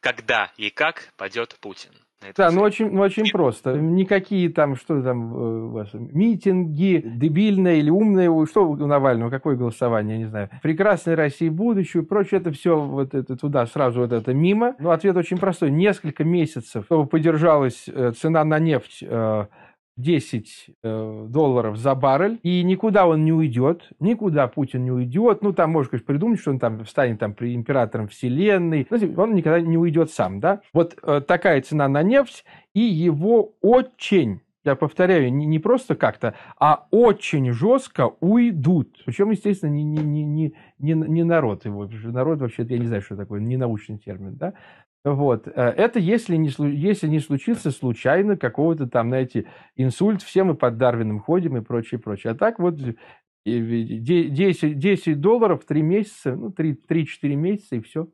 когда и как пойдет Путин. Да, ну очень, ну очень просто. Никакие там, что там, э, у вас, митинги, дебильные или умные, что у Навального, какое голосование, я не знаю. Прекрасная Россия будущее, прочее, это все вот это туда сразу вот это мимо. Но ответ очень простой. Несколько месяцев, чтобы поддержалась э, цена на нефть э, 10 э, долларов за баррель, и никуда он не уйдет, никуда Путин не уйдет. Ну, там, можно, конечно, придумать, что он там станет там императором вселенной. Он никогда не уйдет сам, да? Вот э, такая цена на нефть, и его очень я повторяю, не, не просто как-то, а очень жестко уйдут. Причем, естественно, не, не, не, не, не народ его. Народ вообще, я не знаю, что такое, не научный термин, да? Вот. Э, это если не, если не случится случайно какого-то там, знаете, инсульт, все мы под Дарвином ходим и прочее, прочее. А так вот 10, 10 долларов, 3 месяца, ну, 3-4 месяца и все.